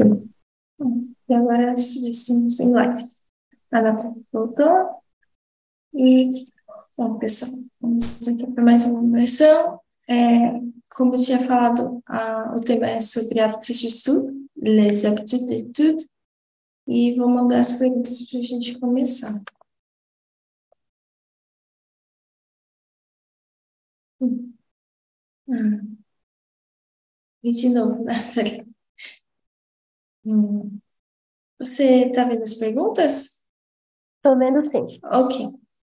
E agora estamos em live. A voltou. E, bom, pessoal, vamos aqui para mais uma versão. É, como eu tinha falado, a, o tema é sobre aptitudes de estudo, les aptitudes d'étude, e vou mandar as perguntas para a gente começar. Hum. Ah. E de novo, Nathalie. Hum. Você está vendo as perguntas? Estou vendo sim. Ok.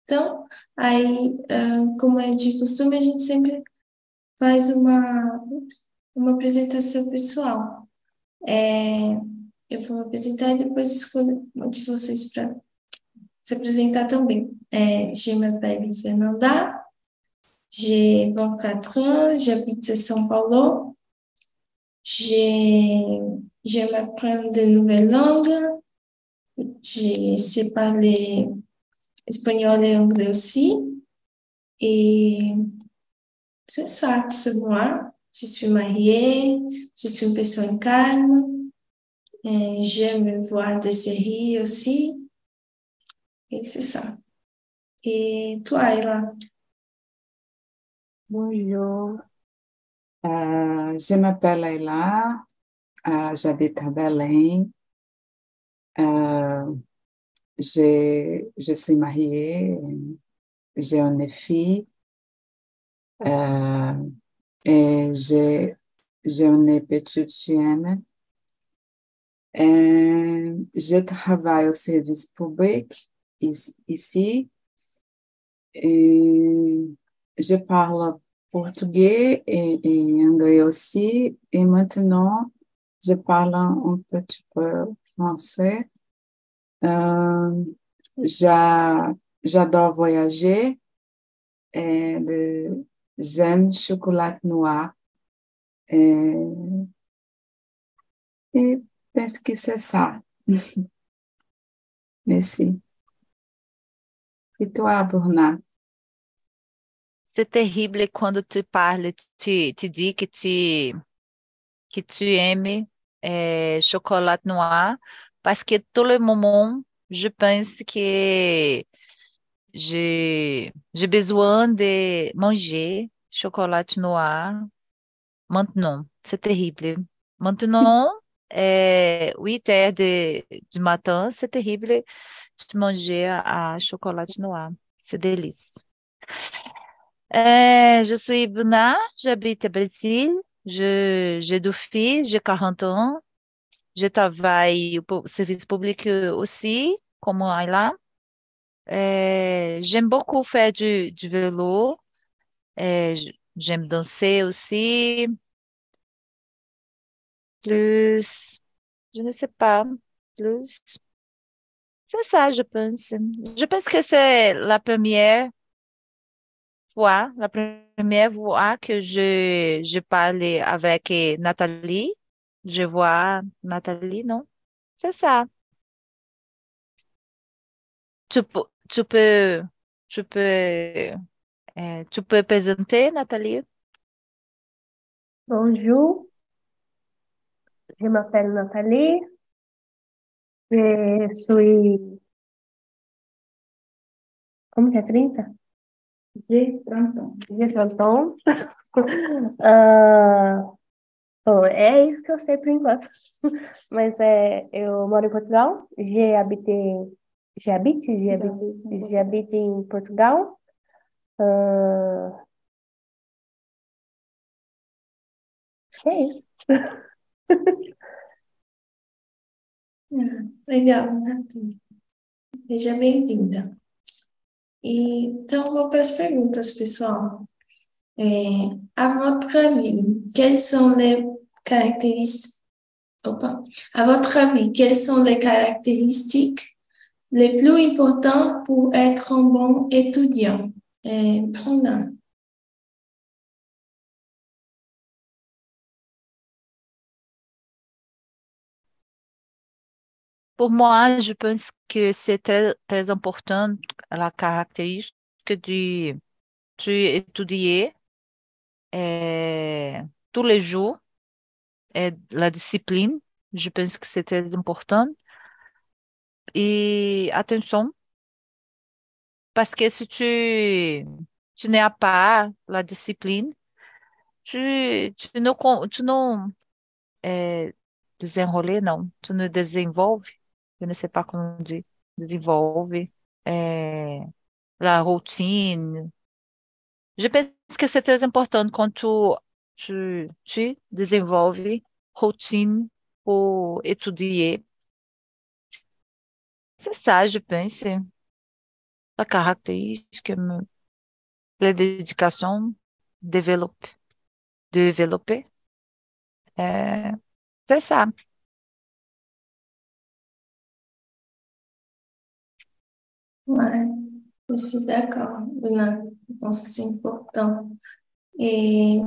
Então, aí, uh, como é de costume, a gente sempre faz uma, uma apresentação pessoal. É, eu vou me apresentar e depois escolho um de vocês para se apresentar também. É, je m'appelle Fernanda, j'ai 24 ans, j'habite São Paulo. J'aime apprendre de nouvelles langues. Je sais parler espagnol et anglais aussi. Et c'est ça, c'est moi. Je suis mariée, je suis une personne calme. J'aime voir des séries aussi. Et c'est ça. Et toi, Ella? Bonjour. Euh, je m'appelle Ella. Euh, J'habite à Belém. Euh, je suis mariée. J'ai une fille. Euh, et j'ai une petite chienne. Et je travaille au service public ici. Et je parle portugais et, et, anglais aussi. Et maintenant, je parle un petit peu français. Euh, J'adore voyager. Et de, j'aime chocolat noir. Et, et pense que c'est ça. Merci. Et toi, Bruna? C'est terrible quando tu parles, tu, tu dis que tu, que tu aimes é, chocolat noir, parce que tout le moment, je pense que j'ai besoin de manger chocolat noir maintenant. C'est terrible. Maintenant, é, 8 heures de, du matin, c'est terrible de manger à chocolat noir. C'est délice. Euh, je suis Bruna, j'habite au Brésil. J'ai deux filles, j'ai 40 ans. Je travaille au service public aussi, comme Ayla. Euh, J'aime beaucoup faire du, vélo. Euh, J'aime danser aussi. Plus, je ne sais pas, plus. C'est ça, je pense. Je pense que c'est la première fois, la première fois que je, je parlais avec Nathalie. Je vois Nathalie, non? C'est ça. Tu, tu peux, tu peux, euh, tu peux présenter, Nathalie? Bonjour, je m'appelle Nathalie. Je suis. Como que é 30? 30 ans. J'ai 30 ans. Ah, bom, é isso que eu sei por enquanto. Mas é, eu moro em Portugal. Já habitei. Em Portugal. Ah, é isso. Legal, né? Seja bem-vinda. E, então, vou para as votre avis, sont les caractéristiques. À votre avis, quelles sont les caractéristiques les plus importantes pour être un bon étudiant? Bruna. Pour moi, je pense que c'est très, très important la caractéristique de tu étudier euh, tous les jours et la discipline. Je pense que c'est très important. Et attention, parce que si tu, tu n'as pas la discipline, tu, tu não, tu não é, desenroler, não, tu não desenvolve, eu não sei pas como dizer, desenvolve é, la routine. Je pense que c'est très important quand tu, tu, tu desenvolve routine pour étudier. C'est ça, je pense. La caractéristique, la dédication, développer, développer. É, c'est ça. Ouais, je suis d'accord, Luna. Je pense que c'est important. Et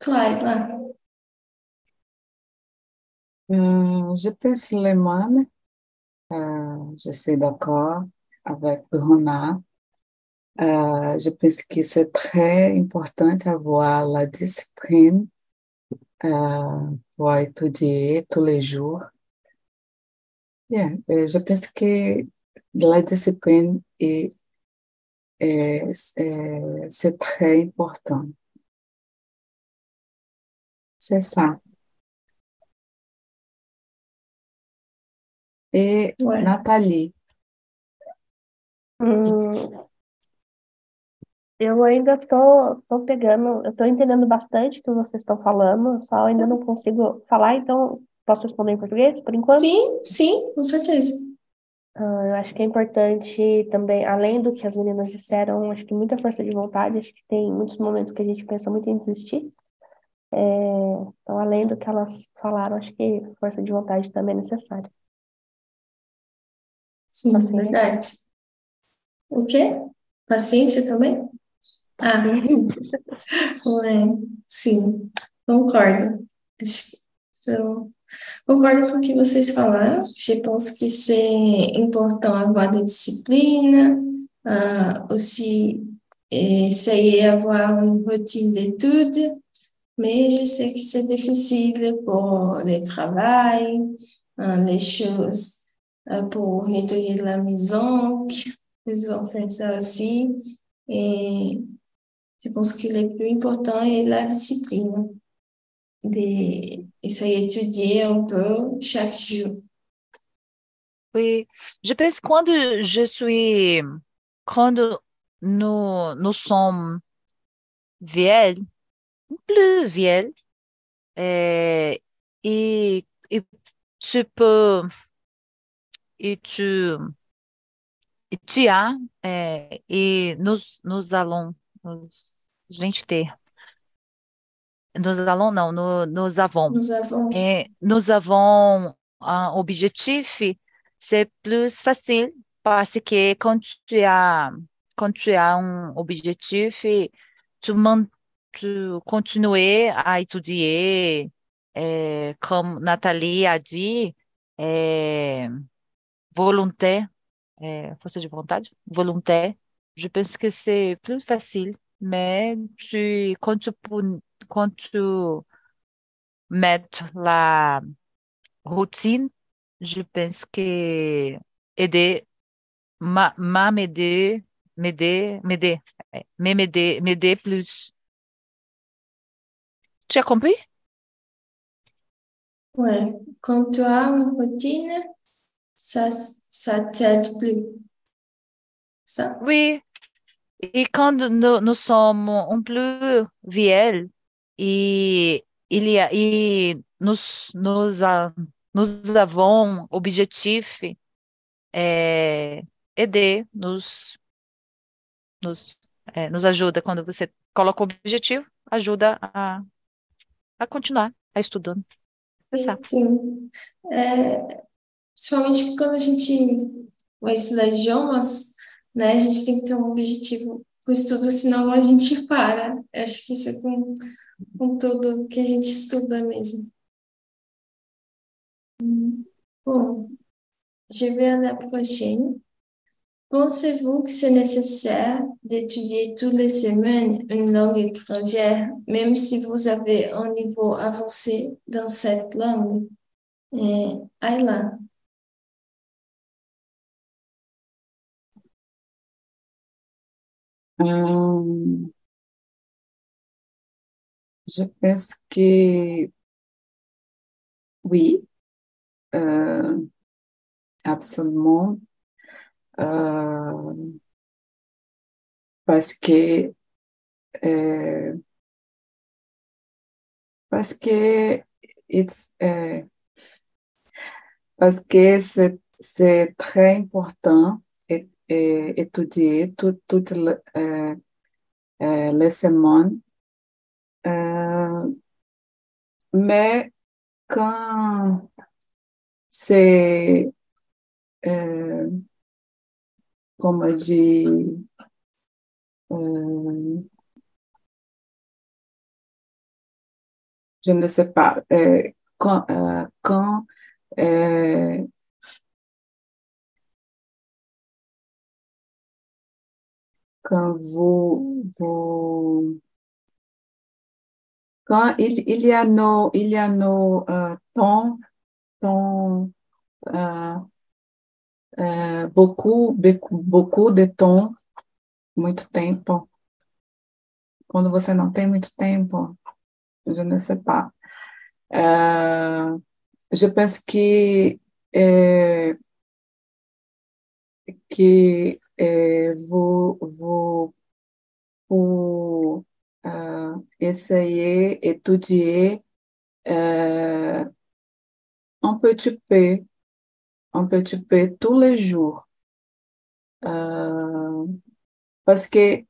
toi, Isla? Hum, je pense les mêmes. Euh, je suis d'accord avec Bruna. Euh, je pense que c'est très important d'avoir la discipline euh, pour étudier tous les jours. Yeah, euh, je pense que la discipline est, est, est- c'est très important. C'est ça. Et Ouais. Nathalie, Hum, eu ainda tô, tô pegando, eu tô entendendo bastante o que vocês estão falando, só ainda não consigo falar, então posso responder em português por enquanto? Sim, sim, com certeza. Ah, eu acho que é importante também, além do que as meninas disseram, acho que muita força de vontade, acho que tem muitos momentos que a gente pensa muito em desistir. É, então, além do que elas falaram, acho que força de vontade também é necessária. Sim, Paciência. verdade. O quê? Paciência também? Ah, sim. Ouais, sim, concordo. Acho que- Então, concordo com o que vocês falaram. Je pense que c'est important avoir des disciplines, euh, aussi essayer d'avoir une routine d'études, mais je sais que c'est difficile pour le travail, les choses, pour nettoyer la maison, ont fait ça aussi. Et je pense que le plus important est la discipline, de essayer d'étudier un peu chaque jour. Oui, je pense que quando je suis, quando nous, nous sommes vieilles, plus vieilles, euh, et, et tu peux, et tu, e tu as, euh, et nous, nous allons, nous, gente ter, nous allons, não, nous, nous avons. Nous avons, Et nous avons un objectif, c'est plus facile parce que quand tu as, quand tu as un objectif, tu, tu continues à étudier, eh, comme Nathalie a dit, volonté, força de vontade, volonté. Je pense que c'est plus facile, mais tu, quand tu, quand tu mettre la routine, je pense que aider, m'a m'a m'aider, m'aider, m'aider, m'aider plus. Tu as compris? ouais, quand tu as une routine, ça, ça t'aide plus. Ça? Oui. Et quand nous, nous sommes un peu vieilles et il y a, et nous, nous, a- nous avons objectif é, aider, nos, nos, é, nos ajuda quando você coloca o objetivo, ajuda a, a continuar a estudando. Pensar. Sim. É, principalmente quando a gente vai estudar idiomas, né? A gente tem que ter um objetivo com o estudo, senão a gente para. Acho que isso é com, com tudo que a gente estuda mesmo. Bon, je vais à la prochaine. Pensez-vous que c'est nécessaire d'étudier toutes les semaines une langue étrangère, même si vous avez un niveau avancé dans cette langue? É, Ayla. Hum, je pense que oui, euh, absolument. Euh, parce que euh, parce que it's, euh, parce que c'est c'est très important et, et étudier tout, toutes le- euh, euh, les semaines. Euh, mais quand c'est, euh, comme on dit, euh, je ne sais pas, euh, quand, euh, quand quand vous, vous quand il, il y a nos, il y a nos euh, temps, temps, euh, euh, beaucoup, beaucoup, beaucoup de temps, muito tempo. Quando você não tem muito tempo, je ne sais pas. Je pense que euh, que vous, vous pour euh, essayer, étudier euh, un petit peu, un petit peu tous les jours. Euh, parce que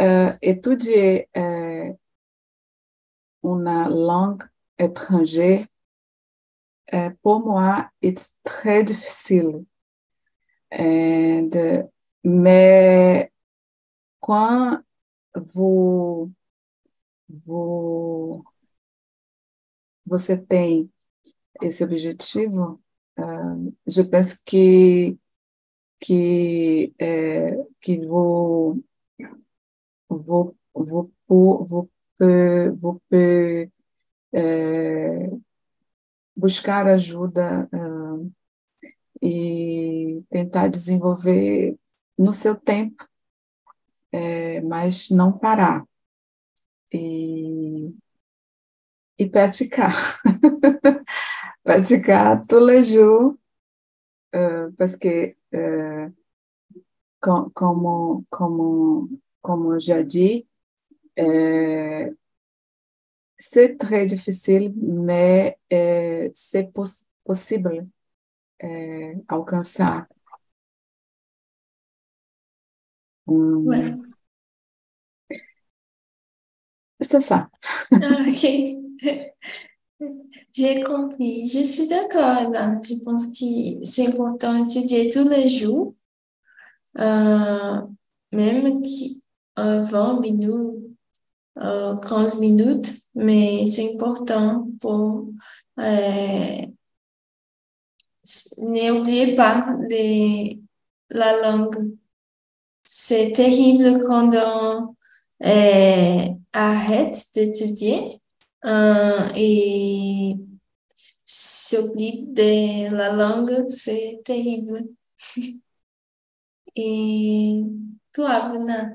euh, étudier euh, une langue étrangère, pour moi, c'est très difficile. Mais quand vous, vous, você tem esse objetivo, uh, je pense que que é, que vou vou vou vou vou, vou é, buscar ajuda uh, e tentar desenvolver no seu tempo é, mas não parar e, e praticar. praticar tous les jours, euh, parce que, euh, com, como, como, como já dit, euh, c'est très difficile, euh, c'est poss possible euh, alcançar. Ouais. C'est ça. Ah, ok. J'ai compris. Je suis d'accord. Je pense que c'est important d'étudier tous les jours, euh, même qui, euh, 20 minutes, euh, 15 minutes, mais c'est important pour euh, n'oubliez pas les, la langue. C'est terrible quand on euh, arrête d'étudier euh, et s'oublie de la langue, c'est terrible. et toi, Bruna?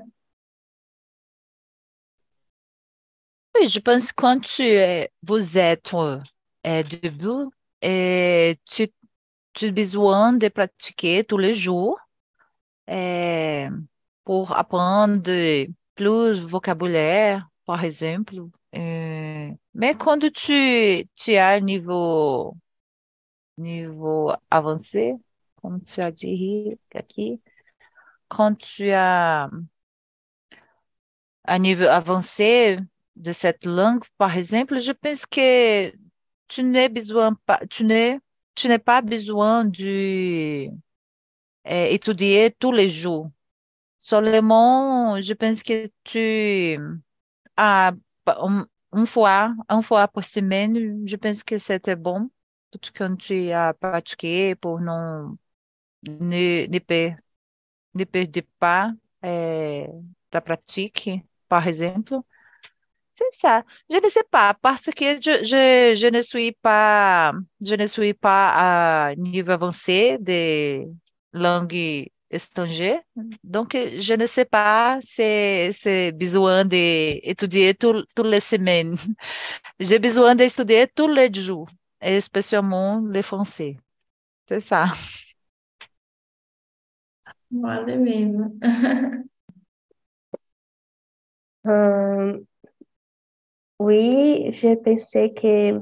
Oui, je pense que quand tu vous êtes euh, debout, et tu, tu as besoin de pratiquer tous les jours euh, pour apprendre plus vocabulaire, par exemple. Euh, mais quand tu, tu un niveau, niveau avancé, comme tu as dit aqui, quand tu as un niveau avancé de cette langue, par exemple, je pense que tu n'as besoin pas, tu n'es, tu n'as pas besoin de euh, étudier tous les jours. Seulement, je pense que tu as um, une fois, une fois par semaine, je pense que c'était bon. Quand tu as pratiqué pour non ne, ne, per, ne perdre pas euh, ta pratique, par exemple. c'est ça. Je ne sais pas parce que je, je, je ne suis pas, je ne suis pas à niveau avancé de langue étrangère. Donc, je ne sais pas si c'est besoin d'étudier toutes les semaines. J'ai besoin d'étudier tous les jours, et spécialement le français. C'est ça. Vale mesmo. Hum, oui, j'ai pensé que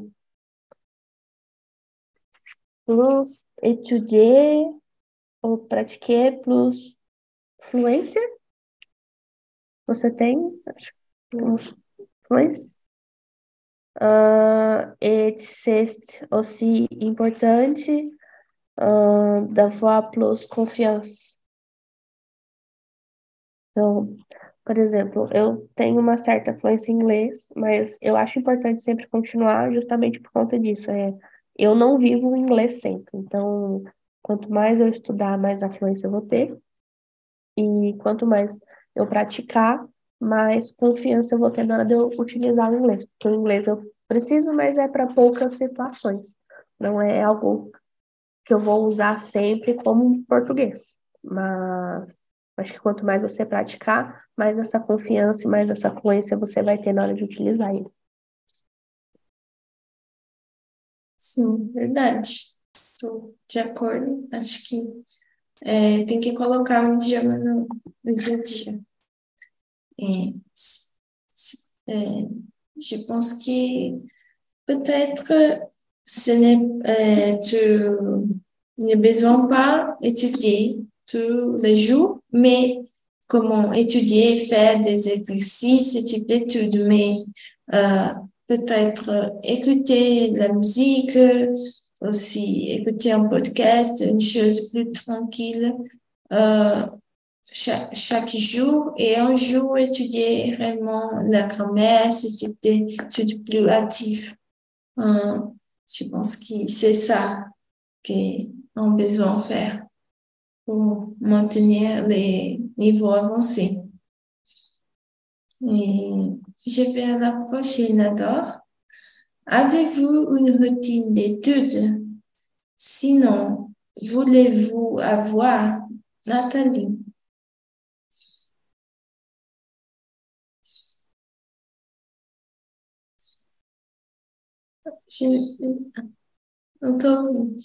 plus étudier ou pratiquer, plus fluência. Você tem? Acho fluência. Uh, et c'est aussi importante uh, d'avoir plus confiança. Então, por exemplo, eu tenho uma certa fluência em inglês, mas eu acho importante sempre continuar justamente por conta disso. É, eu não vivo o inglês sempre, então quanto mais eu estudar, mais a fluência eu vou ter. E quanto mais eu praticar, mais confiança eu vou ter na hora de eu utilizar o inglês. Porque o inglês eu preciso, mas é para poucas situações. Não é algo que eu vou usar sempre como português. Mas Acho que quanto mais você praticar, mais essa confiança e mais essa fluência você vai ter na hora de utilizar ele. Sim, verdade. Estou de acordo. Je pense que peut-être ce n'est, tu n'as besoin pas étudier tous les jours, mais comment étudier, faire des exercices, ce type d'études, mais euh, peut-être écouter de la musique, aussi écouter un podcast, une chose plus tranquille euh, chaque, chaque, jour et un jour étudier vraiment la grammaire, type d'études plus actives. Euh, je pense que c'est ça qu'on a besoin faire. pour maintenir les niveaux avancés. Et je vais à la prochaine alors. Avez-vous une routine d'études? Sinon, voulez-vous avoir Nathalie? Je... Não tô ouvindo.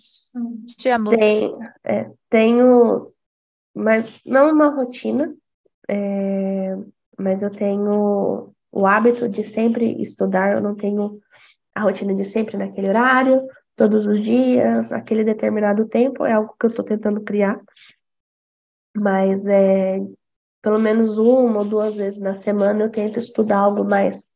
Te amo. Tem, é, tenho, mas não uma rotina, é, mas eu tenho o hábito de sempre estudar, eu não tenho a rotina de sempre naquele horário, todos os dias, aquele determinado tempo, é algo que eu estou tentando criar. Mas é, pelo menos uma ou duas vezes na semana eu tento estudar algo mais,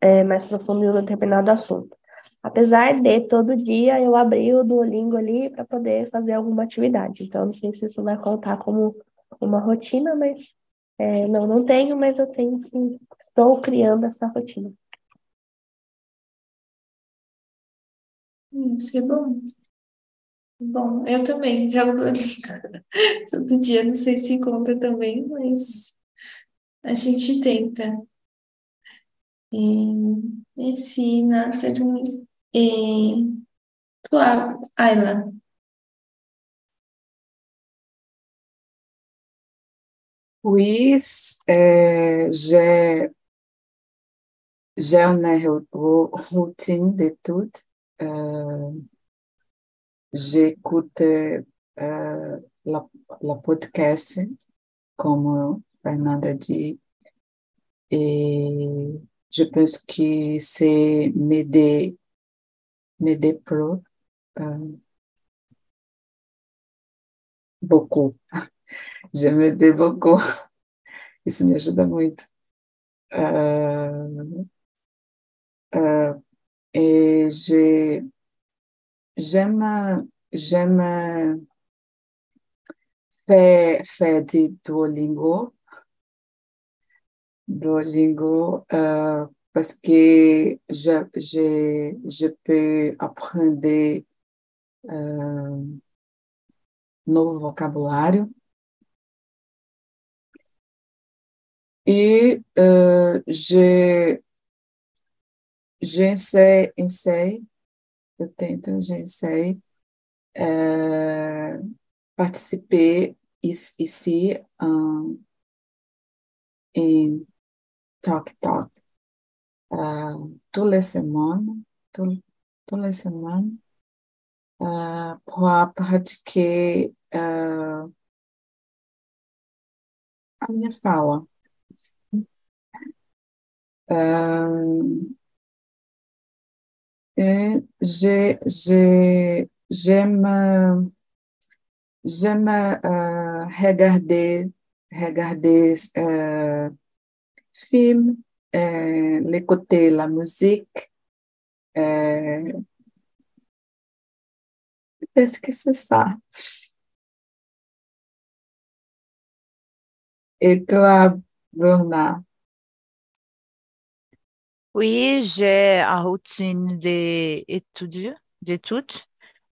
é, mais profundo em um determinado assunto. Apesar de todo dia eu abrir o Duolingo ali para poder fazer alguma atividade. Então, não sei se isso vai contar como uma rotina, mas é, não, não tenho, mas eu tenho estou criando essa rotina. Isso é bom. Bom, eu também jogo Duolingo todo dia, não sei se conta também, mas a gente tenta. E, esse Nathalie. Et toi, Ayla? Oui, euh, j'ai j'ai une routine d'études. Euh, J'écoute euh, la, la podcast, comme Fernanda dit, et je pense que c'est m'aider déplore euh, beaucoup. Je dei beaucoup. Isso me ajuda muito. Uh, j'aime faire, faire du Duolingo. Duolingo uh, parce que je, je, je peux apprendre uh, novo vocabulário. E uh, je, j'essaie, essaie, eu tento, j'essaie euh, participer ici en, en Talk Talk toutes les semaines, tout, toutes les semaines euh, pour pratiquer uh, a minha fala. Uh, j'ai, j'ai, j'aime, j'aime euh, regarder, regarder euh, films, euh, écouter la musique. Euh, est-ce que c'est ça? Et toi, Bruna? Oui, j'ai une routine d'études, d'études.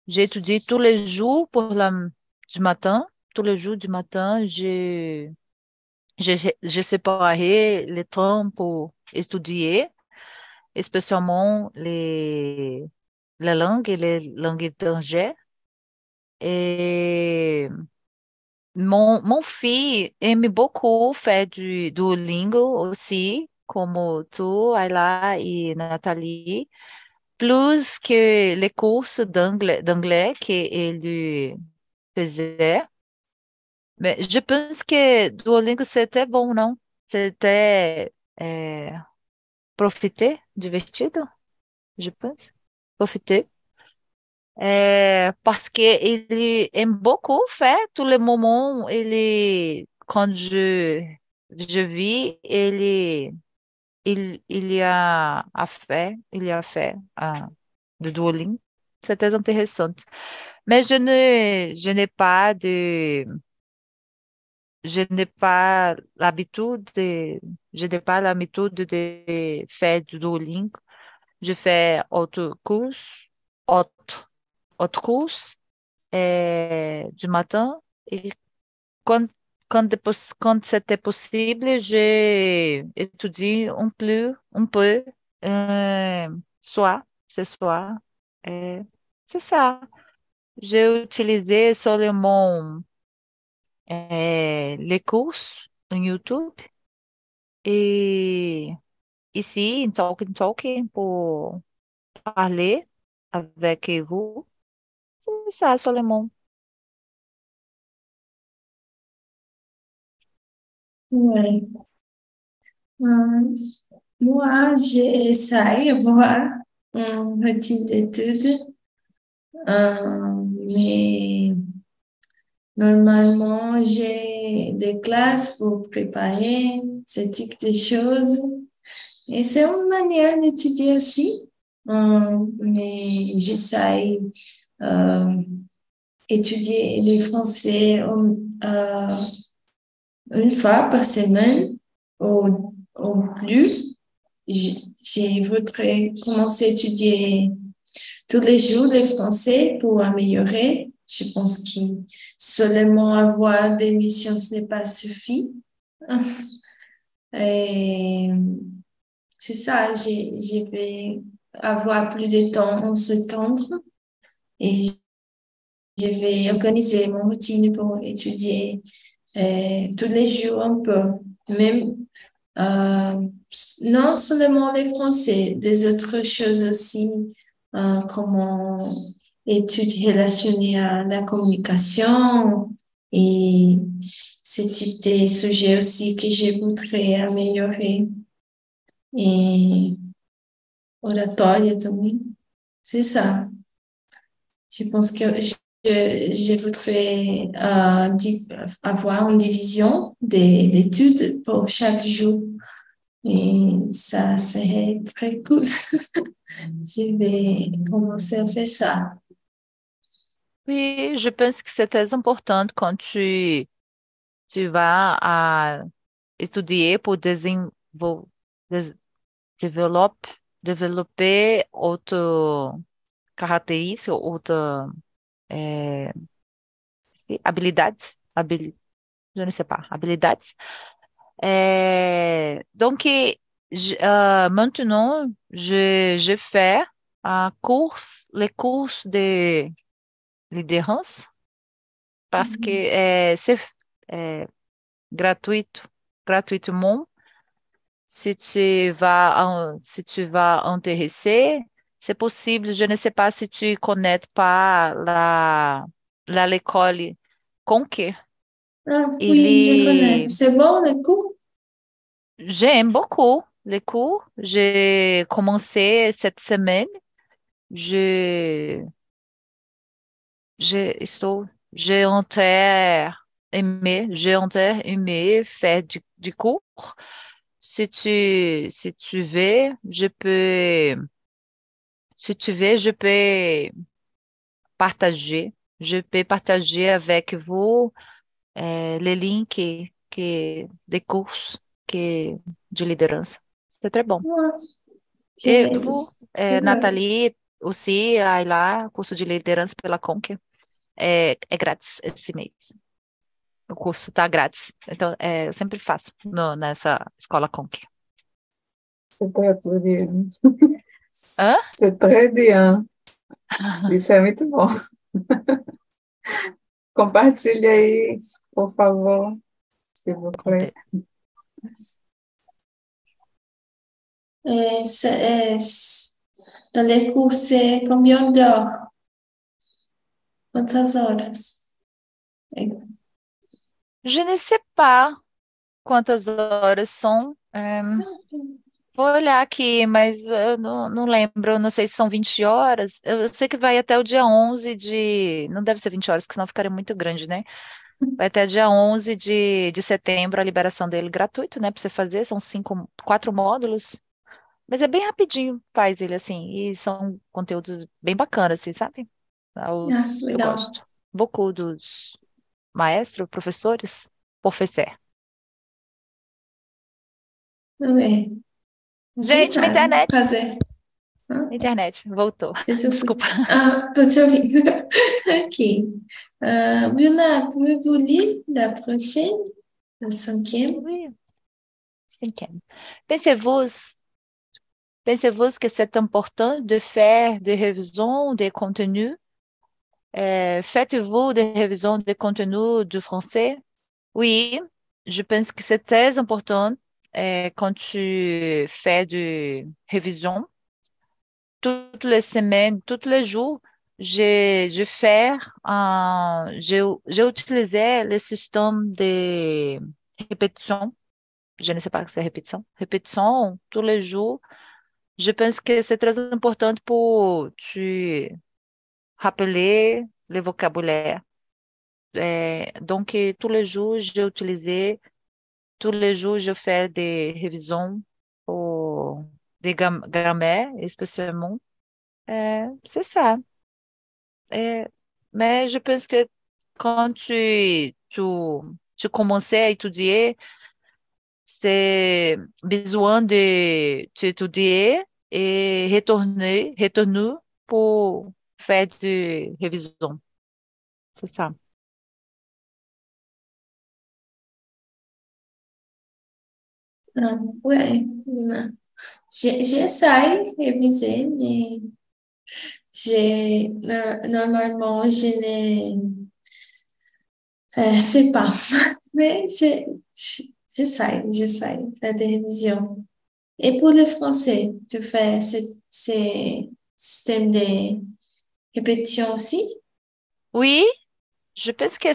J'étudie tous les jours pour la, du matin. Tous les jours du matin, j'ai, j'ai séparé le temps pour étudier, spécialement les, les langues et les langues étrangères. Et mon, mon fils aime beaucoup faire du Duolingo aussi, como tu, Ayla et Nathalie, plus que les courses d'anglais, qu'il faisait. Mais je pense que Duolingo c'était bon, non? C'était é, profiter, divertido, je pense. Profiter. É, parce que ele aime beaucoup faire tous les moments, ele, quand je, je vis, ele, il, il y a a fait, il y a fait uh, de Duolingo. C'est intéressant. Mais je ne, je n'ai pas de, je n'ai pas l'habitude de, je n'ai pas l'habitude de faire du Duolingo. Je fais autre course, autre, autre course, et, du matin. Et quand, quand, c'était possible, j'ai étudié un peu, un peu, euh, soit, ce soir. Et c'est ça. J'ai utilisé seulement euh, les courses en YouTube et ici, em Talking Talking, pour parler avec vous. C'est ça, seulement. Ouais. Euh, moi, j'essaie d'avoir une routine d'études, euh, mais normalement, j'ai des classes pour préparer ce type de choses. Et c'est une manière d'étudier aussi, euh, mais j'essaie euh, étudier le français une fois par semaine ou, ou plus. Je voudrais commencer à étudier tous les jours le français pour améliorer. Je pense que seulement avoir des missions, ce n'est pas suffit. C'est ça, je vais avoir plus de temps en septembre et je vais organiser mon routine pour étudier tous les jours un peu, même euh, non seulement les français, des autres choses aussi, euh, comme études relationnées à la communication et ce type de sujet aussi que je voudrais améliorer. Et oratória também. C'est ça. Je pense que je, je voudrais euh, avoir une division des études pour chaque jour. Et ça serait très cool. je vais commencer à faire ça. Oui, je pense que c'est très important quand tu, tu vas à étudier pour développer, développer outra é, habilidades, habil, je ne sais pas, habilidades. É, donc, uh, maintenant, je, je fais un cours, les cours de liderança, parce que é, c'est é, gratuito, gratuitement. Si tu vas, si tu vas intéresser, c'est possible. Je ne sais pas si tu connais pas la, la l'école Conquer. Ah, oui, je connais. C'est bon le cours? J'aime beaucoup les cours. J'ai commencé cette semaine. Je, je estou, j'ai entré aimé, j'ai entré aimé faire du, du cours. Si tu, si tu veux, je peux, si tu veux, je peux partager, je peux partager avec vous euh, les links que, des cours que, de liderança. C'est très bon. Que E vous, é, Nathalie, aussi, aí lá, curso de liderança pela Conquer, é, é grátis esse mês. O curso tá grátis. Então, é, eu sempre faço no, nessa escola Conquer. C'est très bien. Hã? C'est très bien. Isso é muito bom. Compartilhe aí, por favor, s'il vous plaît. C'est, euh, c'est- dans les cours, c'est combien d'heures? Quantas horas? Je ne sais pas quantas horas são. é, vou olhar aqui, mas eu não, não lembro. eu Não sei se são 20 horas. Eu, eu sei que vai até o dia 11 de. Não deve ser 20 horas, porque senão ficaria muito grande, né? Vai até dia 11 de, de setembro a liberação dele gratuito, né? Para você fazer. São cinco, quatro módulos. Mas é bem rapidinho, faz ele assim. E são conteúdos bem bacanas, assim, sabe? Os, Ah, eu gosto. Beaucoup dos maestros, professores, professor. é. Gente, minha internet. Ah, Internet, voltou. Desculpa. Ah, tô te ouvindo. Ok. Euh, Bruna, pouvez-vous lire la prochaine, la cinquième? Oui. Cinquième. Pensez-vous, pensez-vous que c'est important de faire des révisions des contenus? Euh, faites-vous des révisions des contenus du français? Oui, je pense que c'est très important euh, quand tu fais des révisions. Toutes les semaines, tous les jours, j'ai fait j'ai utilisé le système de répétition. Je ne sais pas ce que c'est répétition. Répétition tous les jours. Je pense que c'est très important pour tu rappeler le vocabulaire. Euh, donc, euh, tous les jours, j'ai utilisé, tous les jours, je fais des révisions pour des gram- grammaires, spécialement. Euh, c'est ça. Mais je pense que quand tu, tu, commençais à étudier, c'est besoin de t'étudier et retourner, retourner pour faire de révision. C'est ça. Ah, ouais, J'essaie de réviser, mais normalement, je ne euh, fais pas. Mais je- je- j'essaie, j'essaie des révisions. Et pour le français, tu fais ce, ce système de répétition aussi? Oui, je pense que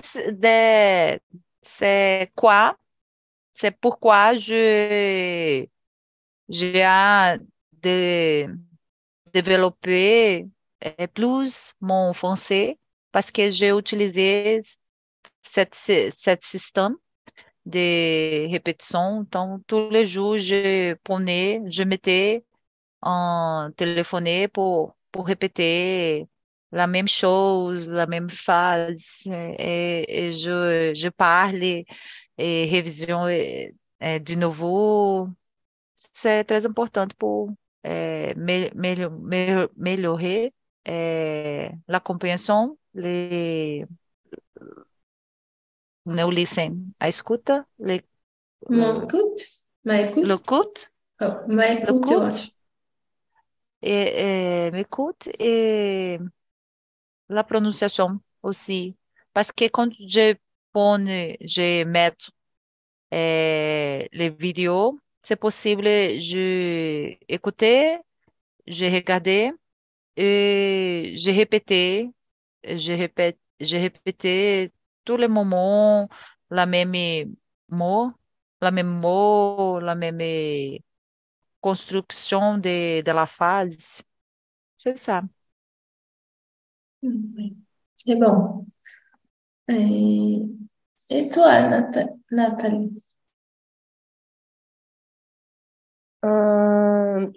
c'est quoi? C'est pourquoi j'ai de développer euh, plus mon français parce que j'ai utilisé cette, cet système de répétition. Então, tous les jours, je prenais, je mettais en téléphoner pour, pour répéter la même chose, la même phrase, et, et je, je parle et révision et, et de nouveau. C'est très important pour euh, me- me- me- melhorer euh, la compréhension, les, não listen, a escuta, le, l'écoute, Oh, m'écoute, eu acho. Et, et m'écoute et la prononciation aussi. Parce que quand je pone, je mettre euh, les vidéos, c'est possible, je écouter, je regarder et je répéter, je répète, je répétais tous les moments la même mot, la même mot, la même construction de, de la phrase. C'est ça. C'est bon. Et toi, Nata- Nathalie? Euh,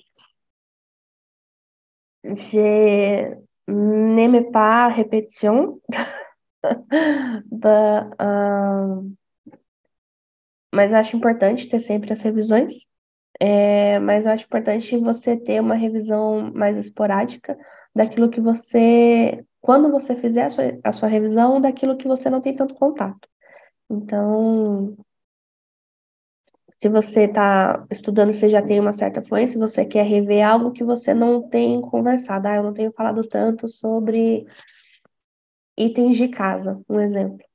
je n'aime pas répétition, but, euh, mas acho importante ter sempre as revisões. É, mas eu acho importante você ter uma revisão mais esporádica daquilo que você, quando você fizer a sua, a sua revisão, daquilo que você não tem tanto contato. Então, se você está estudando, você já tem uma certa fluência, você quer rever algo que você não tem conversado. Ah, eu não tenho falado tanto sobre itens de casa, um exemplo.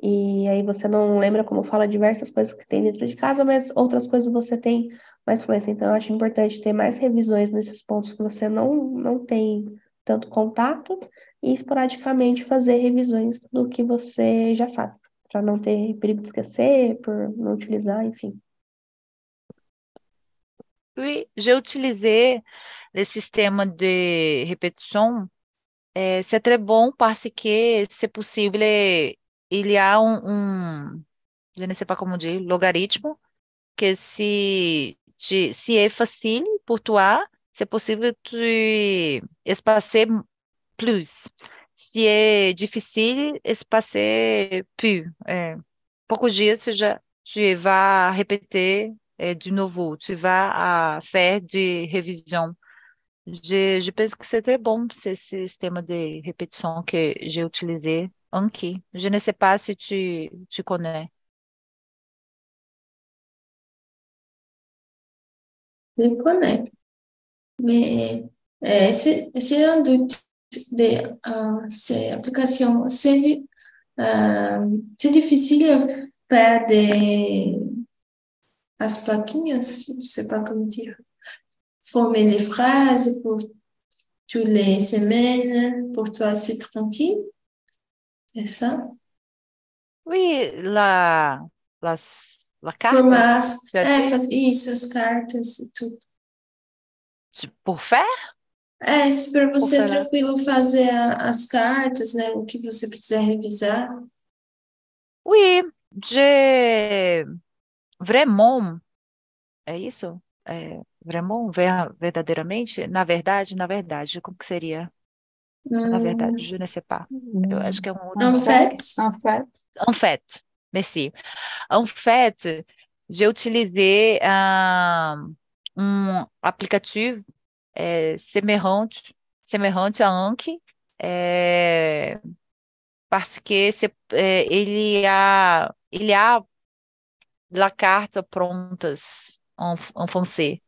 E aí você não lembra como fala diversas coisas que tem dentro de casa, mas outras coisas você tem mais fluência. Então, eu acho importante ter mais revisões nesses pontos que você não, não tem tanto contato e esporadicamente fazer revisões do que você já sabe, para não ter perigo de esquecer, por não utilizar, enfim. Oui, j'ai utilisé système de répétition. Euh, c'est très bon parce que c'est possible, il y a un, un- je ne sais pas logarithme, que si est facile pour toi, c'est possible de espacer plus. Si é difficile, espacer plus. É, poucos dias, tu, já, tu vas répéter é, de nouveau, tu vas faire de révision. Je, je pense que c'est très bon ce système de répétition que j'ai utilisé Anki. Je ne sais pas si tu, tu connais. Je connais. Mais euh, c'est un doute de euh, ces applications. C'est euh, difficile de faire des as plaquinhas, je sais pas comment dire, former les phrases pour toutes les semaines, pour toi c'est tranquille. C'est ça? Oui, la, la, la carte, Formar, tu as é, dit, faz isso, as cartas e tudo. Pour faire? É, se para você é Por falar. tranquilo fazer a- as cartas, né? O que você precisa revisar. Oui, j'ai vraiment, é isso? É, vraiment, ver- verdadeiramente, na verdade, na verdade, como que seria? Na verdade, Hum, je ne sais pas. Eu acho que é um outro en fait, En fait, En fait, merci. En fait, j'ai utilisé um, um aplicativo é, semelhante, semelhante a Anki, é, parce que c'est- é, ele há, ele há la carte prontas en, en français.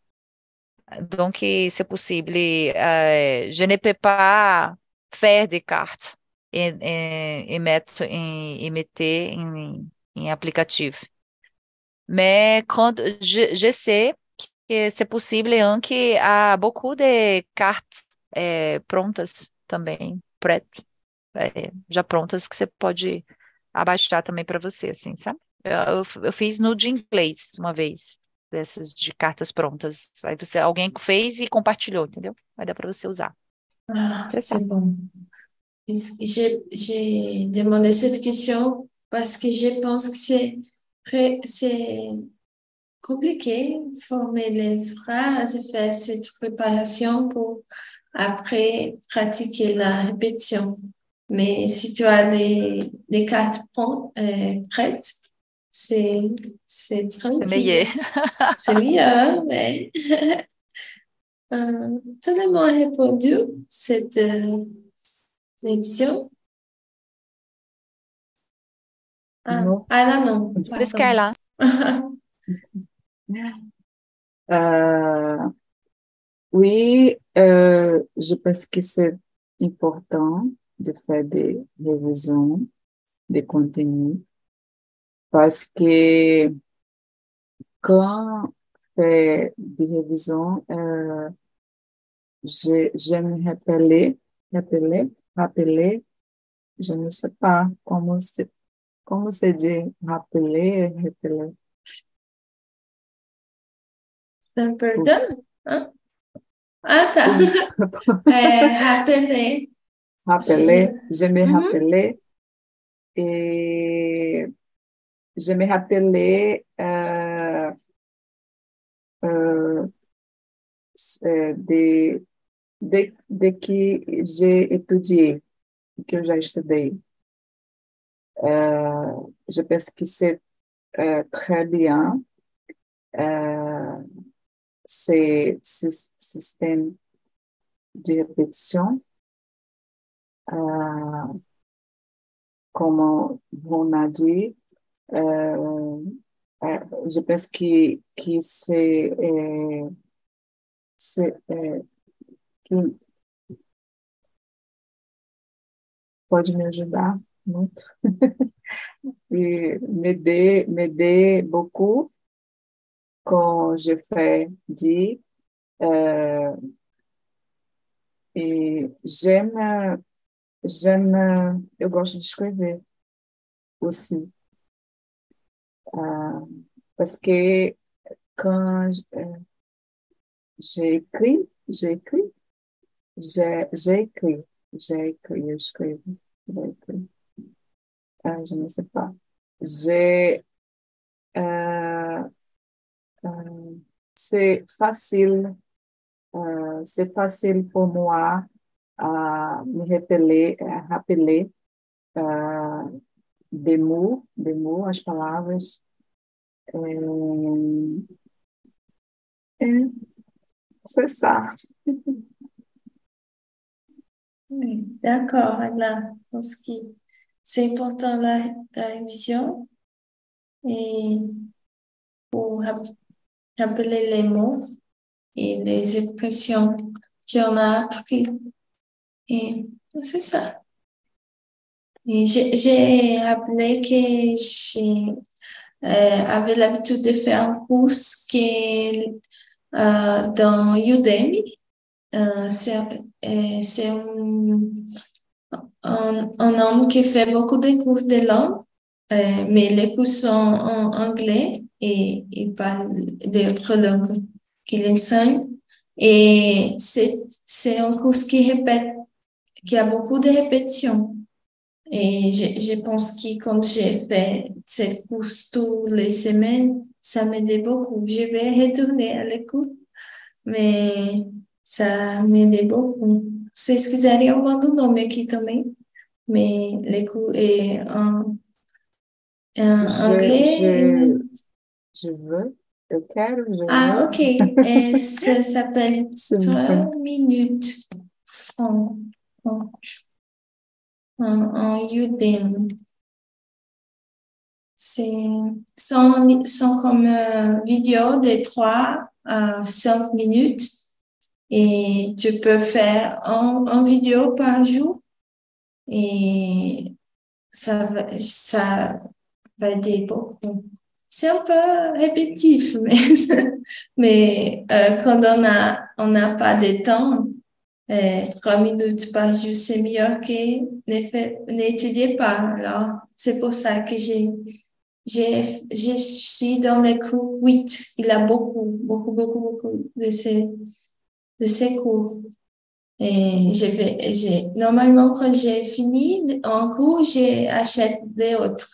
Donc, c'est possible. euh, je ne peux pas faire des cartes et, et, et mettre em, et mettre em, em aplicativo. Mais quand je, je sais que possible hein, que há beaucoup de cartes eh, prontas também, prêtes, eh, já prontas que você pode abaixar também para você, assim, sabe? Eu, eu, fiz no de inglês uma vez, dessas de cartas prontas. Aí você, alguém fez e compartilhou, entendeu? Aí dá para você usar. ah, ça. c'est bon. J'ai demandé cette question parce que je pense que c'est compliqué former les phrases et faire cette préparation pour après pratiquer la répétition. Mais si tu as des, des cartes pron- euh, prêtes, c'est c'est C'est tranquille. meilleur. C'est mieux, mais euh, tout le monde a répondu cette euh, révision. Ah, Non. ah là non, Por isso Euh, oui, euh, je pense que c'est important de faire des révisions des contenus parce que quand fait des révisions, euh, j'aime rappeler, rappeler, rappeler, je ne sais pas comment c'est, comment c'est dit, rappeler, rappeler. Pardon? Hein? Tá. É, rappeler. Rappeler, je me Mhm. Et je me rappelais euh, euh, de, de, de que j'ai étudié, que já estudei. Euh, je pense que c'est euh, très bien. Euh, ces, ces systèmes de répétition, euh, comme on a dit, euh, euh, je pense que, que c'est pode me ajudar muito e me dê me dê beaucoup quand je fais dit Euh, j'aime, j'aime, Je gosto de escrever aussi. Euh, parce que quand j'écris, euh, j'écris, j'écris, j'écris, j'écris, j'écris. Euh, je ne sais pas. J'ai, euh, euh, c'est facile euh, c'est facile pour moi à me rappeler, à rappeler euh, des mots, des mots, as palavras. Euh, et c'est ça. Oui, d'accord, Anna. Pense que c'est important la, la révision et pour rappeler les mots et les expressions qu'on a appris. Et c'est ça. Et j'ai rappelé que j'ai euh, l'habitude de faire un cours qui euh, dans Udemy. Euh, c'est euh, c'est un, un, un homme qui fait beaucoup de cours de langue, mais les cours sont en anglais et il parle d'autres langues qu'il enseigne. Et c'est c'est un cours qui répète, qui a beaucoup de répétitions. Et je, je pense que quand j'ai fait cette course toutes les semaines, ça m'aidait beaucoup. Je vais retourner à l'écoute, mais ça m'aidait beaucoup. Eu mando o nome aqui também. Mais l'écoute est en, en anglais. Je, veux, je Ah, veux. ok. Et ça s'appelle C'est 3 minutes en, en, en, Udemy. C'est, sont, sont comme euh, vidéos de 3 à 5 minutes et tu peux faire un, un vidéo par jour et ça va, ça va aider beaucoup. C'est un peu répétitif, mais, mais euh, quand on a, on n'a pas de temps, euh, trois minutes par jour, c'est mieux que n'étudier pas. Alors, c'est pour ça que j'ai, j'ai, je suis dans le cours 8. Il a beaucoup, beaucoup, beaucoup, beaucoup de ces, de ces cours. Et j'ai, normalement, quand j'ai fini un cours, j'achète des autres.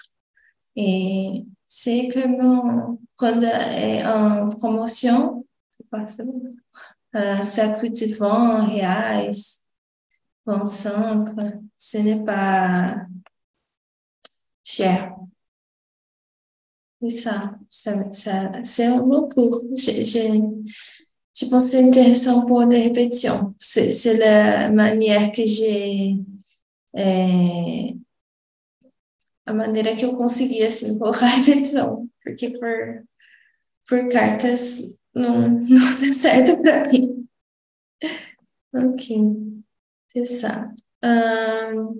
Et c'est comme quand est en promotion, euh, ça coûte 20 reais, 25, ce n'est pas cher. C'est ça, ça, ça c'est un bon cours. Je, je, je pense que c'est intéressant pour les répétitions. C'est, la manière que j'ai, é, a maneira que eu consegui, assim, colocar a repetição. Porque por, por cartas não, não dá certo para mim. Ok, c'est. Euh,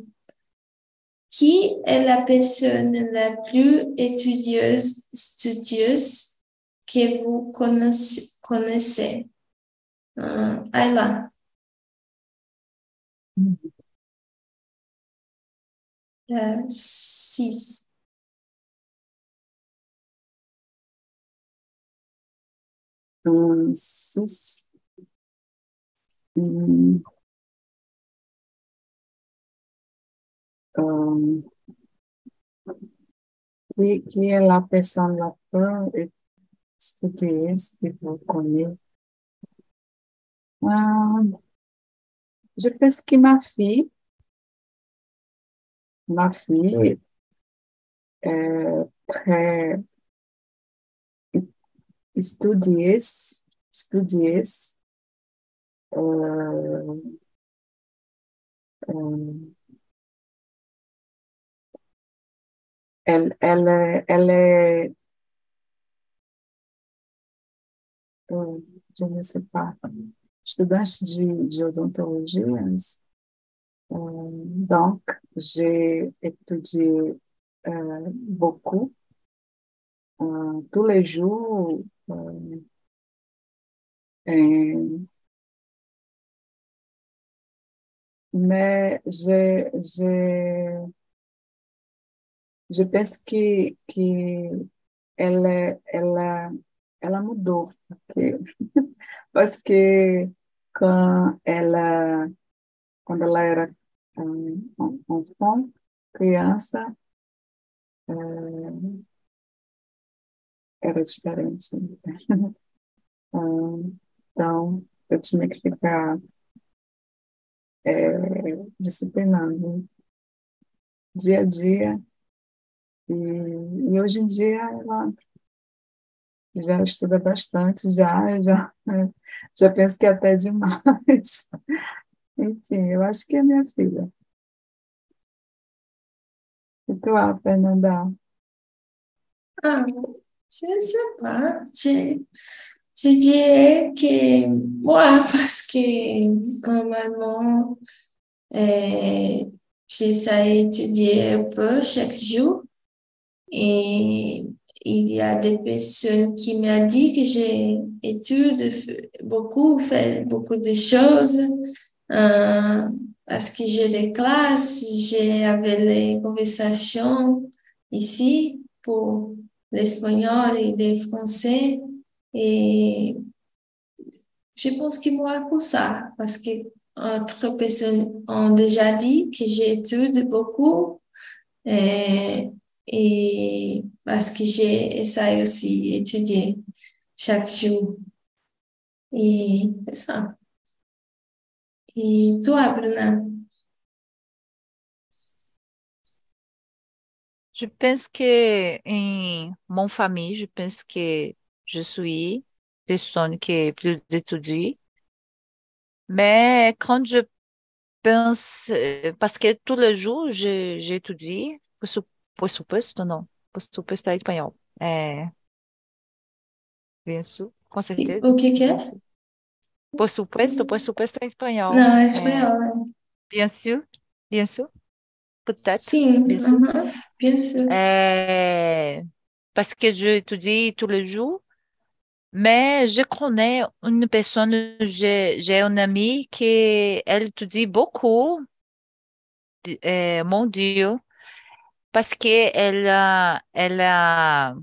qui est la personne la plus étudieuse, studieuse que vous connaissez? connaissez? Euh, Ayla. Six. Hum. Um, qui, est la personne la plus studieuse que vous connaissez? Je pense que ma fille, ma fille est très studieuse, studieuse. Euh, euh, elle, elle, est- elle est, euh, je ne sais pas, estudante de, de odontologia. Euh, donc, j'ai étudié euh, beaucoup, euh, tous les jours. euh, et- mais je, je, je pense que, que ela, ela, ela mudou. Porque, que quand ela, quando ela era enfant, criança, eh, era diferente. Hum, Então, eu tinha que ficar eh, disciplinando dia a dia. E, e hoje em dia ela já estuda bastante, já, já, já penso que é até demais. Enfim, eu acho que é minha filha. E tu, Fernanda? Ah, je sais pas. Je, dirais que moi, parce que normalement, j'essaie d'étudier un peu chaque jour et il y a des personnes qui m'ont dit que j'étudie beaucoup, fait beaucoup de choses euh, parce que j'ai des classes, avec les conversations ici pour l'espagnol et le français. Et je pense que moi, pour ça, parce que d'autres personnes ont déjà dit que j'étudie beaucoup et, et parce que j'ai essayé aussi d'étudier chaque jour. Et c'est ça. Et toi, Bruna? Je pense que em mon famille, je pense que je suis personne qui est plus étudiée. Mais quand je pense, euh, parce que tous les jours, j'étudie, por, su, supuesto, não, por supuesto é espanhol. É, penso, com certeza. O que que é? Por supuesto, por supuesto. Não, é É, espanhol, né? bien sûr, bien sûr, peut-être, Sim, bien sûr. aham, bien sûr. Parce que je étudie tous les jours, mais je connais une personne, j'ai, une amie qui elle étudie beaucoup, é, mon Dieu, parce que elle a, elle a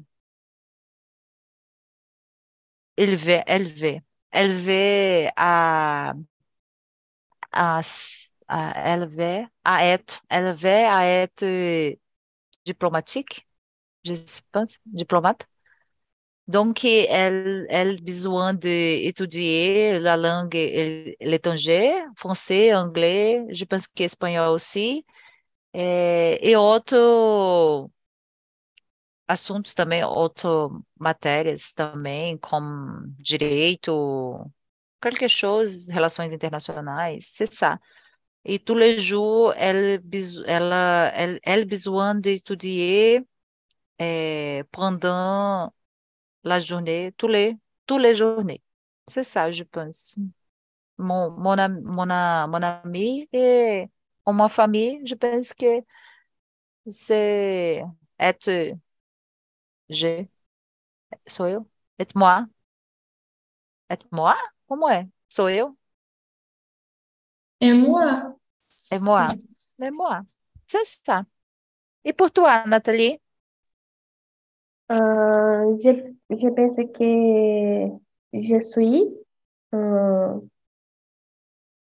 élevé, élevé, élevé à, à, élever, à être, élevé à être diplomatique, je pense, diplomate. Donc, elle, elle besoin d'étudier la langue l'étranger, français, anglais, je pense que espanhol aussi, é, e outros assuntos também, outras matérias também, como direito, qualquer chose, relações internacionais, c'est ça. Et tous les jours, ela, elle, elle besoin pendant la journée, tous les, toutes les journées. C'est ça, je pense. Mon, mon, mon, mon ami et ma famille, je pense que c'est être je, sou eu, être moi, être moi, como é? Sou eu? É moi. É moi. É moi. C'est ça. Et pour toi, Nathalie? Uh, je, je pense que je suis uh,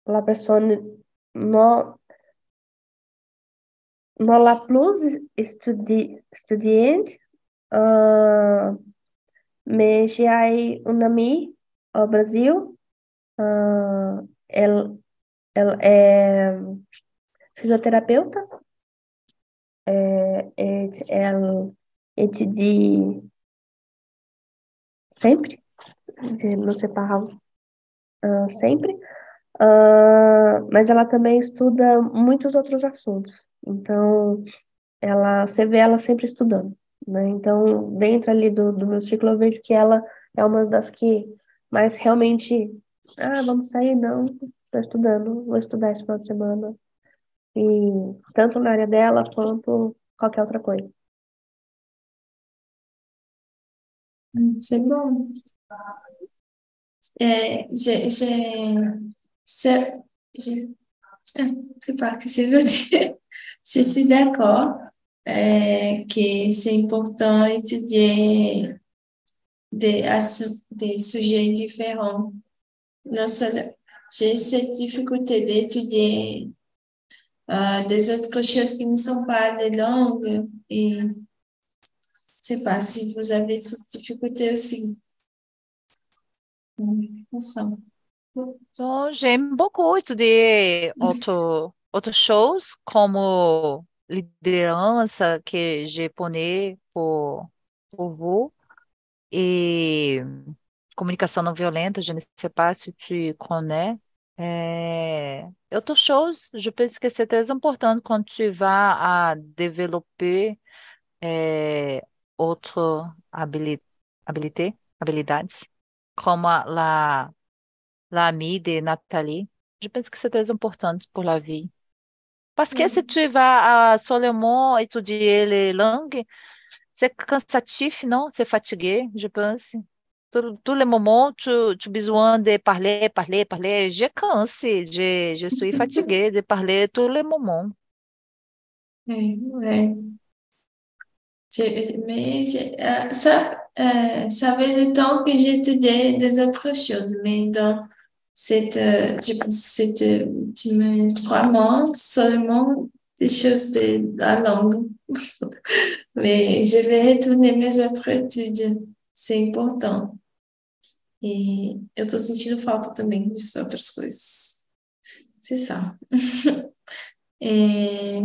la personne non, non la plus estudi, estudiante, uh, mas j'ai un ami au Brasil, uh, elle, elle é fisioterapeuta, é, é, ela étudie sempre, de não separar uh, sempre, uh, mas ela também estuda muitos outros assuntos. Então, ela, você vê ela sempre estudando, né? Então, dentro ali do, do meu ciclo, eu vejo que ela é uma das que mais realmente, ah, vamos sair? Não, estou estudando, vou estudar esse final de semana. E tanto na área dela quanto qualquer outra coisa. C'est bon. Euh, je, je, je, que je veux dire. Je suis d'accord euh, que c'est important d'étudier des, des sujets différents. Non seulement, j'ai cette difficulté d'étudier euh, des autres choses qui ne sont pas des langues et je sais pas si vous avez cette difficulté aussi. Então, j'aime beaucoup étudier outro, outros shows, como liderança, que connais por, por vous, e comunicação não violenta, je ne sais pas tu connais. É, outros shows, je pense que c'est très important quand tu vas à développer é, outro habilidade, habilidades, como a la, la amie de Nathalie. Je pense que c'est très important pour la vie. Parce que si tu vas à seulement étudier les langues, c'est cansatif, non? C'est fatigué, je pense. Tous, tous les moments, tu, tu as besoin de parler, parler, parler. Je canse, je, je suis fatiguée de parler tous les moments. Oui, oui. Mais euh, ça, euh, ça fait le temps que étudié des autres choses, mais dans cette, euh, je pense c'était trois mois seulement des choses de la langue. mais je vais retourner mes autres études, c'est important. E eu tô sentindo falta também de outras coisas. C'est ça. Et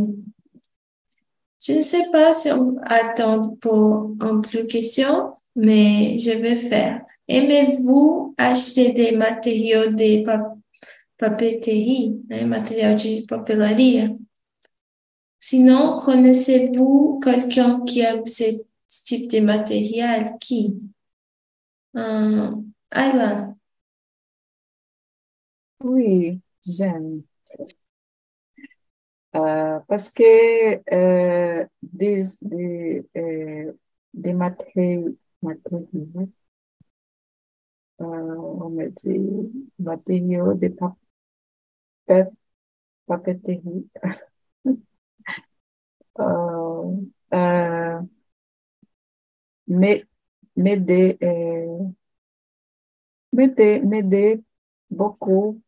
Je ne sais pas si on attend pour une plus question, mais je vais faire. Aimez-vous acheter des matériaux de papeterie, né, matériel de papelaria? Sinon, connaissez-vous quelqu'un qui a ce type de matériel? Qui? Euh. Oui, j'aime. Euh, parce que euh, des, des, euh, des matrix, euh, on me dit matériaux, des pap pap papeteries. Euh, mais, mais des, mais des, mais des, beaucoup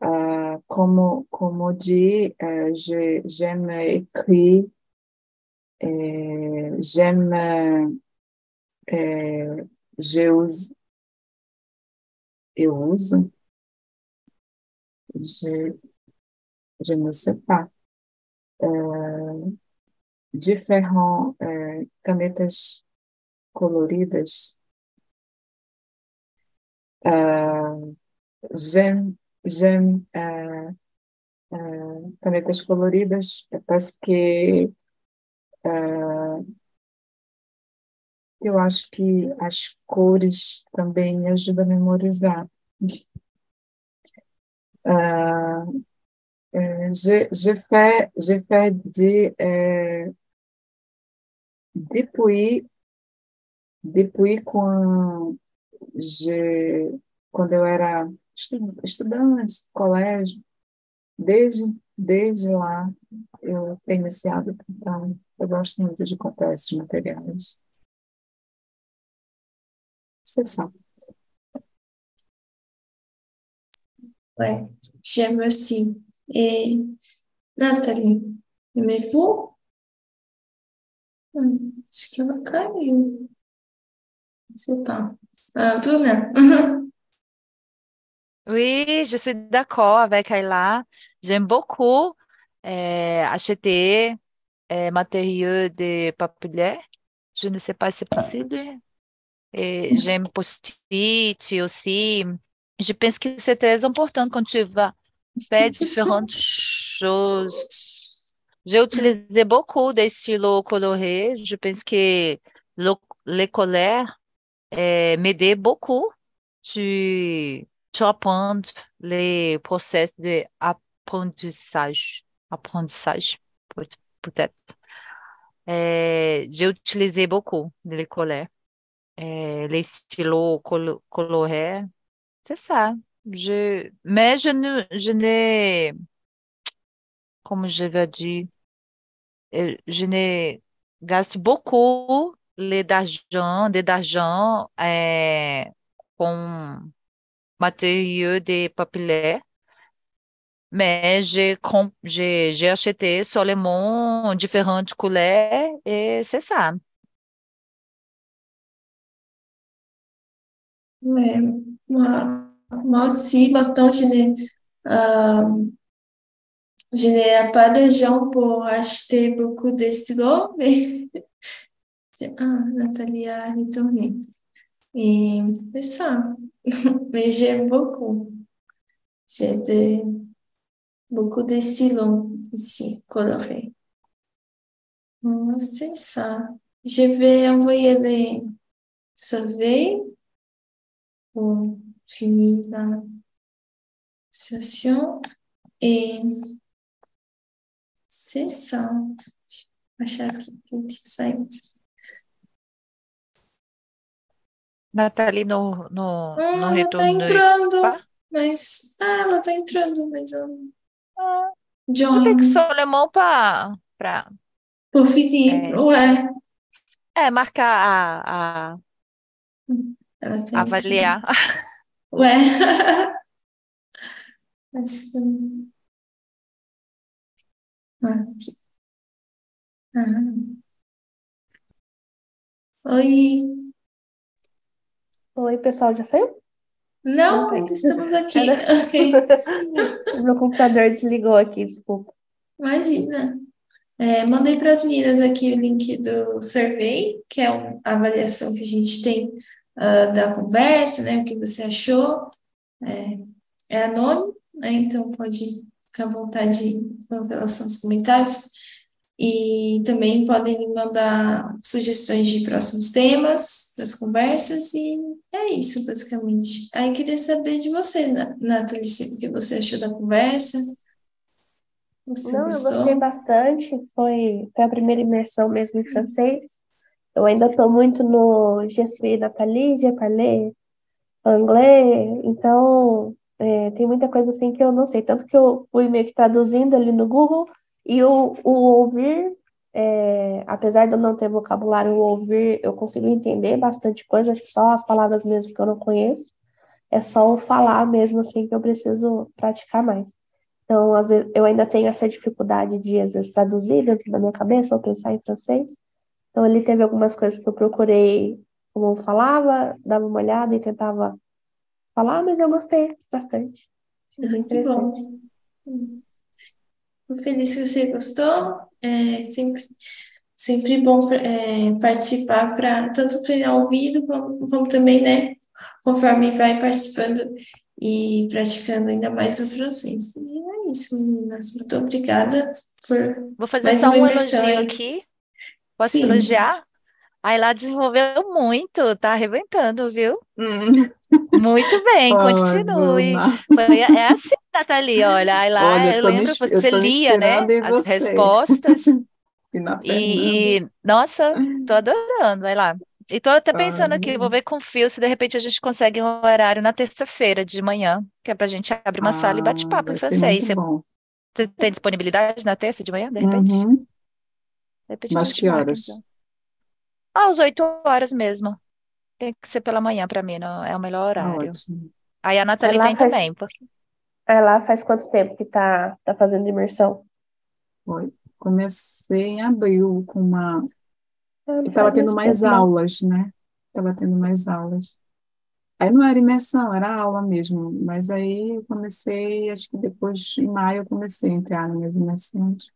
comme, comme on dit, euh, je, j'aime écrire, et j'aime, euh, j'ose, et ose, je, je ne sais pas, euh, différents canetas coloridas. J'aime j'aime euh, euh, canetas coloridas parce que euh, Eu acho que as cores também ajudam a memorizar. Uh, j'ai fait, fait des, euh, depuis, depuis quando, je, quando eu era estudante, colégio, desde, desde lá eu tenho esse hábito, então eu gosto muito de comprar esses materiais. Você sabe. Ouais, j'aime aussi. Et Nathalie, aimez-vous? Hum, acho que ela caiu. Sei pas. Ah, Bruna? Oui, je suis d'accord avec Ayla. J'aime beaucoup euh, acheter euh, matériaux de papier. Je ne sais pas si c'est possible. Et j'aime post-it aussi. Je pense que c'est très important quand tu vas faire différentes choses. J'ai utilisé beaucoup des stylos colorés. Je pense que le, les couleurs euh, m'aidaient beaucoup. Tu, tu apprends les process d'apprentissage. Apprentissage, peut-être. J'ai utilisé beaucoup les. Euh, les stylos col colorés. C'est ça. Je, mais je ne, je n'ai, comme je vais dire, euh, je ne gaste beaucoup les d'argent, des d'argent euh, matériaux de papier. Mais j'ai, acheté seulement différentes couleurs et c'est ça. Ouais, moi, moi aussi, maintenant, je n'ai euh, pas d'argent pour acheter beaucoup de stylos, mais ah, Nathalie a retourné. Et c'est ça. Mais j'aime beaucoup. J'ai beaucoup de stylos ici, colorés. Hum, C'est ça. Je vais envoyer les surveilles pour finir la session. Et c'est ça. Achar aqui que tinha Nathalie no, no, Ah, no ela tá retorno. entrando. Mas, ah, ela tá entrando, mas eu... Ah, John, bem que seulement para, para por finir, É. ué. é, marcar a, a tá entrando. avaliar. Ué. Acho que... Aqui. Ah. Oi. Oi, pessoal, já saiu? Não, ainda estamos aqui. Era- Ok. Meu computador desligou aqui, desculpa. Imagina. É, mandei para as meninas aqui o link do survey, que é um- a avaliação que a gente tem ah, da conversa, né? O que você achou. É, é anônimo, né? Então pode ficar à vontade com relação aos comentários. E também podem me mandar sugestões de próximos temas das conversas, e é isso, basicamente. Aí queria saber de você, Na- Nathalie, o que você achou da conversa. Você Não, eu gostou? gostei bastante. Foi, foi a primeira imersão mesmo em francês. Eu ainda estou muito no Je suis Nathalie, je parle anglais. Então, é, tem muita coisa assim que eu não sei. Tanto que eu fui meio que traduzindo ali no Google e o, o ouvir, é, apesar de eu não ter vocabulário, o ouvir, eu consigo entender bastante coisa. Acho que só as palavras mesmo que eu não conheço. É só o falar mesmo assim que eu preciso praticar mais. Então, às vezes, eu ainda tenho essa dificuldade de, às vezes, traduzir dentro da minha cabeça ou pensar em francês. Então, ele teve algumas coisas que eu procurei, como eu falava, dava uma olhada e tentava falar, mas eu gostei bastante. Achei bem Que interessante. bom. Fico feliz que você gostou. É sempre, sempre bom é, participar para tanto treinar o ouvido como, como também, né, conforme vai participando e praticando ainda mais o francês. E é isso, meninas. Muito obrigada por Vou fazer mais só um elogio aí. aqui. Posso Sim. elogiar? Aí lá desenvolveu muito, tá arrebentando, viu? Hum. Muito bem, continue. Foi, é assim, Nathalie, olha, aí lá Olha, eu eu me lembro que eu você lia, né, as você. respostas E e, e, nossa, tô adorando, vai lá. E tô até pensando aqui, vou ver com o Fio se de repente a gente consegue um horário na terça-feira de manhã, que é pra gente abrir uma sala e ah, papo em francês. Você bom. tem disponibilidade na terça de manhã, de repente? De Uhum. repente a Mas que marca, horas? então. Às 8 horas mesmo. Tem que ser pela manhã pra mim, não é o melhor horário. ótimo. Aí a Nathalie Ela vem faz, também, porque ela faz quanto tempo que tá, tá fazendo imersão? Foi. Comecei em abril com uma. Ah, Eu estava tendo mais tempo, não. aulas, né? Estava tendo mais aulas. Aí não era imersão, era aula mesmo. Mas aí eu comecei, acho que depois, em maio, eu comecei a entrar nas minhas imersões.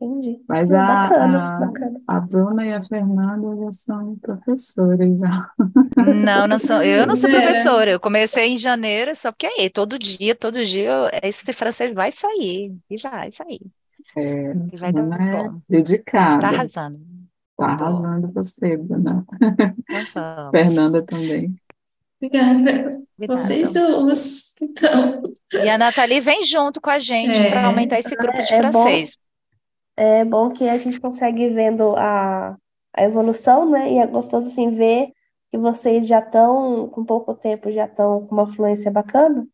Entendi. Mas a, bacana, a, bacana. a Bruna e a Fernanda já são professoras já. Não, não sou, eu não sou Vera. professora. Eu comecei em janeiro, só que aí, todo dia, todo dia, esse francês vai sair. E vai sair. É, E vai dar é bom. Está dedicada. arrasando. Tá Tô. arrasando você, Bruna. Então. Fernanda também. Obrigada. Vocês duas. Então, E a Nathalie vem junto com a gente para é, aumentar esse grupo de É, é bom, francês. É bom que a gente consegue ir vendo a, a evolução, né? E é gostoso assim ver que vocês já estão com pouco tempo, já estão com uma fluência bacana.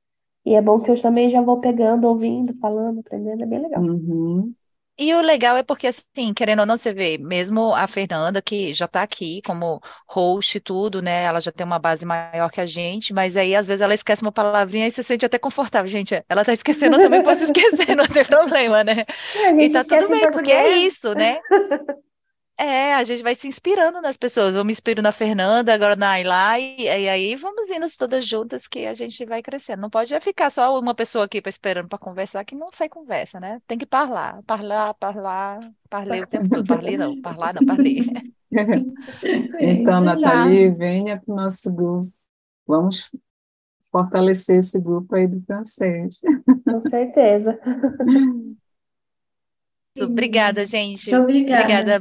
E é bom que eu também já vou pegando, ouvindo, falando, aprendendo, é bem legal. Uhum. E o legal é porque, assim, querendo ou não, você vê, mesmo a Fernanda, que já está aqui como host e tudo, né? Ela já tem uma base maior que a gente, mas aí às vezes ela esquece uma palavrinha e se sente até confortável. Gente, ela tá esquecendo, eu também posso esquecer, não tem problema, né? A E gente tá tudo bem, porque é isso, né? É, a gente vai se inspirando nas pessoas. Eu me inspiro na Fernanda, agora na Ayla, e, e aí vamos indo todas juntas que a gente vai crescendo. Não pode ficar só uma pessoa aqui esperando para conversar, que não sai conversa, né? Tem que falar, falar, falar, parlei o tempo todo. Parlei não, parlar não, parlei. é Então, isso. Nathalie, venha para o nosso grupo. Vamos fortalecer esse grupo aí do francês. Com certeza. Obrigada, gente. Obrigada. Obrigada,